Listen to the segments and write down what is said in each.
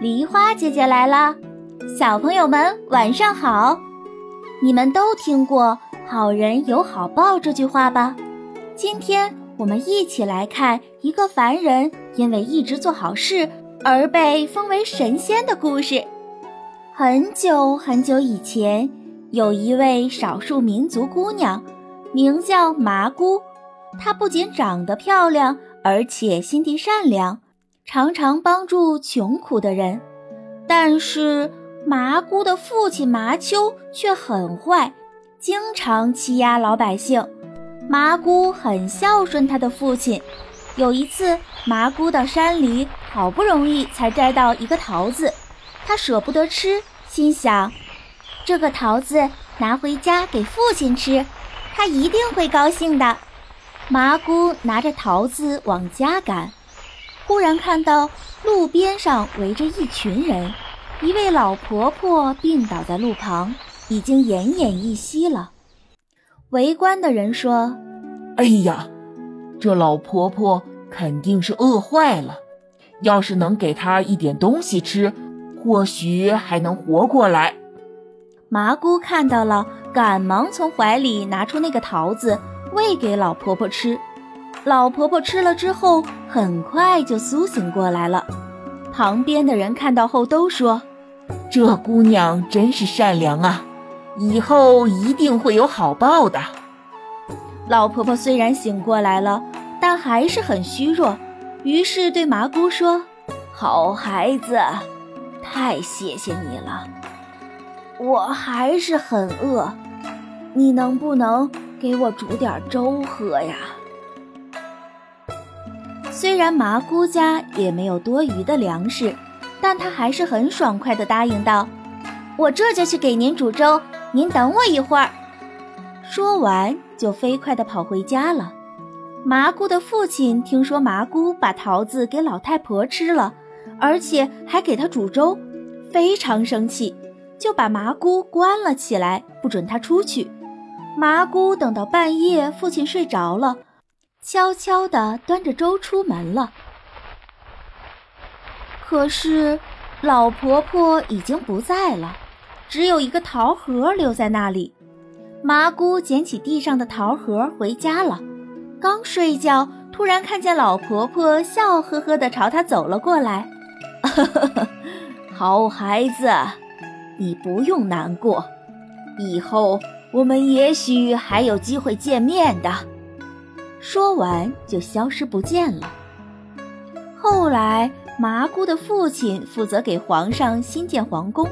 梨花姐姐来啦！小朋友们晚上好。你们都听过“好人有好报”这句话吧？今天我们一起来看一个凡人因为一直做好事而被封为神仙的故事。很久很久以前，有一位少数民族姑娘，名叫麻姑。她不仅长得漂亮，而且心地善良。常常帮助穷苦的人，但是麻姑的父亲麻丘却很坏，经常欺压老百姓。麻姑很孝顺他的父亲。有一次，麻姑到山里，好不容易才摘到一个桃子，她舍不得吃，心想：这个桃子拿回家给父亲吃，他一定会高兴的。麻姑拿着桃子往家赶。忽然看到路边上围着一群人，一位老婆婆病倒在路旁，已经奄奄一息了。围观的人说：“哎呀，这老婆婆肯定是饿坏了，要是能给她一点东西吃，或许还能活过来。”麻姑看到了，赶忙从怀里拿出那个桃子，喂给老婆婆吃。老婆婆吃了之后，很快就苏醒过来了。旁边的人看到后都说：“这姑娘真是善良啊，以后一定会有好报的。”老婆婆虽然醒过来了，但还是很虚弱，于是对麻姑说：“好孩子，太谢谢你了，我还是很饿，你能不能给我煮点粥喝呀？”虽然麻姑家也没有多余的粮食，但她还是很爽快地答应道：“我这就去给您煮粥，您等我一会儿。”说完就飞快地跑回家了。麻姑的父亲听说麻姑把桃子给老太婆吃了，而且还给她煮粥，非常生气，就把麻姑关了起来，不准她出去。麻姑等到半夜，父亲睡着了。悄悄地端着粥出门了，可是老婆婆已经不在了，只有一个桃核留在那里。麻姑捡起地上的桃核回家了，刚睡觉，突然看见老婆婆笑呵呵地朝他走了过来。好孩子，你不用难过，以后我们也许还有机会见面的。说完就消失不见了。后来，麻姑的父亲负责给皇上新建皇宫，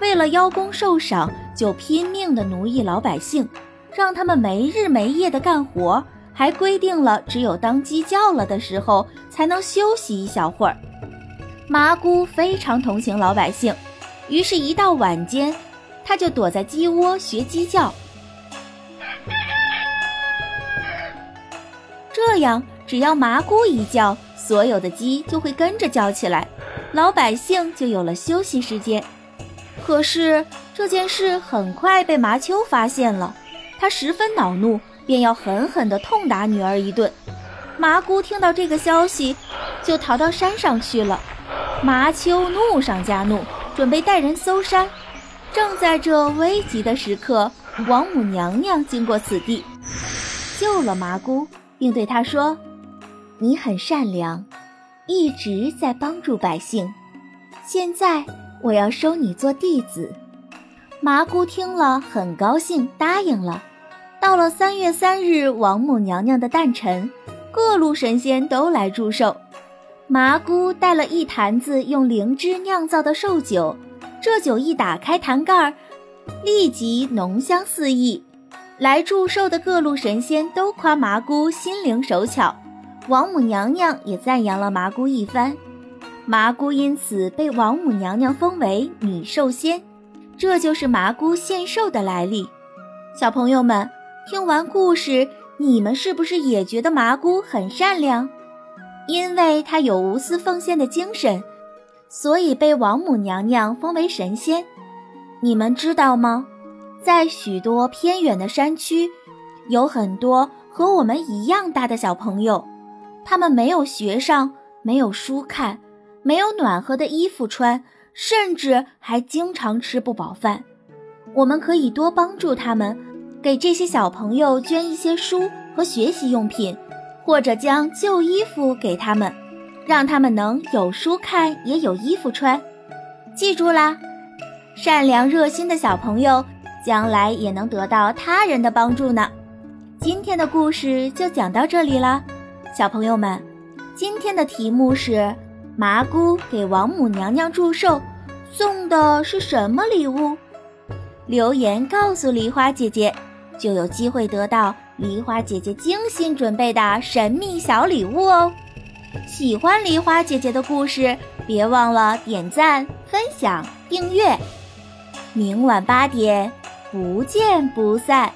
为了邀功受赏，就拼命的奴役老百姓，让他们没日没夜的干活，还规定了只有当鸡叫了的时候才能休息一小会儿。麻姑非常同情老百姓，于是，一到晚间，他就躲在鸡窝学鸡叫。这样，只要麻姑一叫，所有的鸡就会跟着叫起来，老百姓就有了休息时间。可是这件事很快被麻丘发现了，他十分恼怒，便要狠狠地痛打女儿一顿。麻姑听到这个消息，就逃到山上去了。麻丘怒上加怒，准备带人搜山。正在这危急的时刻，王母娘娘经过此地，救了麻姑。并对他说：“你很善良，一直在帮助百姓。现在我要收你做弟子。”麻姑听了很高兴，答应了。到了三月三日，王母娘娘的诞辰，各路神仙都来祝寿。麻姑带了一坛子用灵芝酿造的寿酒，这酒一打开坛盖儿，立即浓香四溢。来祝寿的各路神仙都夸麻姑心灵手巧，王母娘娘也赞扬了麻姑一番，麻姑因此被王母娘娘封为女寿仙，这就是麻姑献寿的来历。小朋友们，听完故事，你们是不是也觉得麻姑很善良？因为她有无私奉献的精神，所以被王母娘娘封为神仙。你们知道吗？在许多偏远的山区，有很多和我们一样大的小朋友，他们没有学上，没有书看，没有暖和的衣服穿，甚至还经常吃不饱饭。我们可以多帮助他们，给这些小朋友捐一些书和学习用品，或者将旧衣服给他们，让他们能有书看也有衣服穿。记住啦，善良热心的小朋友，将来也能得到他人的帮助呢。今天的故事就讲到这里了，小朋友们，今天的题目是麻姑给王母娘娘祝寿，送的是什么礼物？留言告诉梨花姐姐，就有机会得到梨花姐姐精心准备的神秘小礼物哦。喜欢梨花姐姐的故事。别忘了点赞、分享、订阅，明晚八点不见不散。